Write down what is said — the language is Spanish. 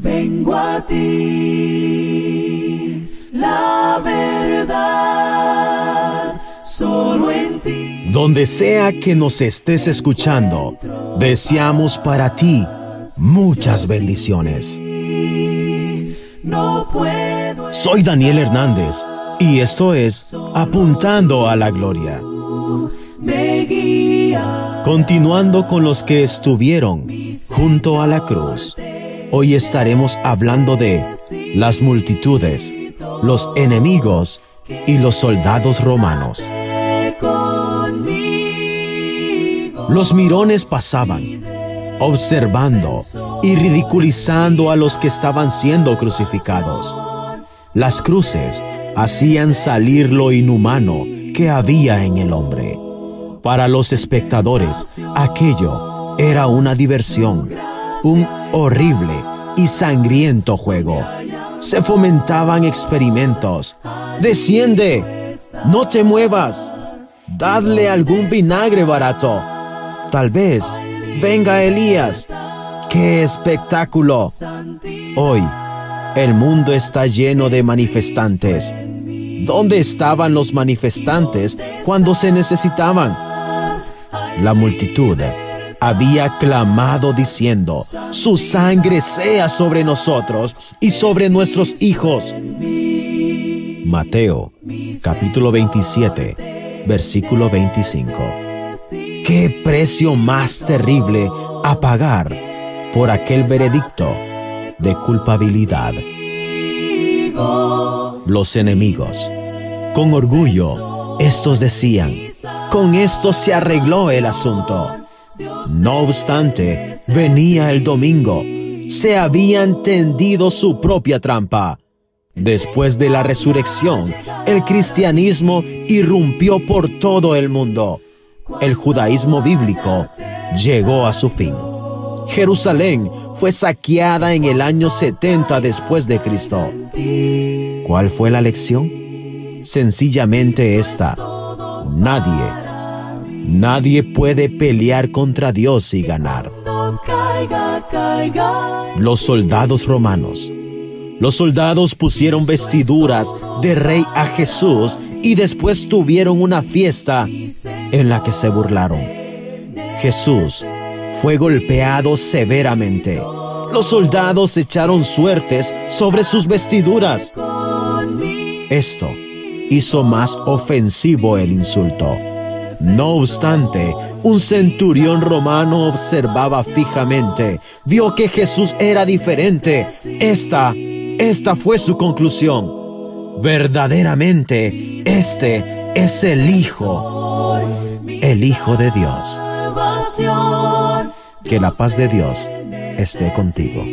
Vengo a ti, la verdad, solo en ti. Donde sea que nos estés escuchando, deseamos para ti muchas bendiciones. Soy Daniel Hernández y esto es Apuntando a la Gloria. Continuando con los que estuvieron junto a la cruz, hoy estaremos hablando de las multitudes, los enemigos y los soldados romanos. Los mirones pasaban, observando y ridiculizando a los que estaban siendo crucificados. Las cruces hacían salir lo inhumano que había en el hombre. Para los espectadores, aquello era una diversión, un horrible y sangriento juego. Se fomentaban experimentos. Desciende, no te muevas, dadle algún vinagre barato. Tal vez venga Elías. ¡Qué espectáculo! Hoy, el mundo está lleno de manifestantes. ¿Dónde estaban los manifestantes cuando se necesitaban? La multitud había clamado diciendo, su sangre sea sobre nosotros y sobre nuestros hijos. Mateo capítulo 27, versículo 25. ¿Qué precio más terrible a pagar por aquel veredicto de culpabilidad? Los enemigos. Con orgullo, estos decían, con esto se arregló el asunto. No obstante, venía el domingo. Se habían tendido su propia trampa. Después de la resurrección, el cristianismo irrumpió por todo el mundo. El judaísmo bíblico llegó a su fin. Jerusalén fue saqueada en el año 70 después de Cristo. ¿Cuál fue la lección? Sencillamente esta. Nadie, nadie puede pelear contra Dios y ganar. Los soldados romanos. Los soldados pusieron vestiduras de rey a Jesús y después tuvieron una fiesta en la que se burlaron. Jesús fue golpeado severamente. Los soldados echaron suertes sobre sus vestiduras. Esto hizo más ofensivo el insulto. No obstante, un centurión romano observaba fijamente, vio que Jesús era diferente. Esta, esta fue su conclusión. Verdaderamente, este es el Hijo, el Hijo de Dios. Que la paz de Dios esté contigo.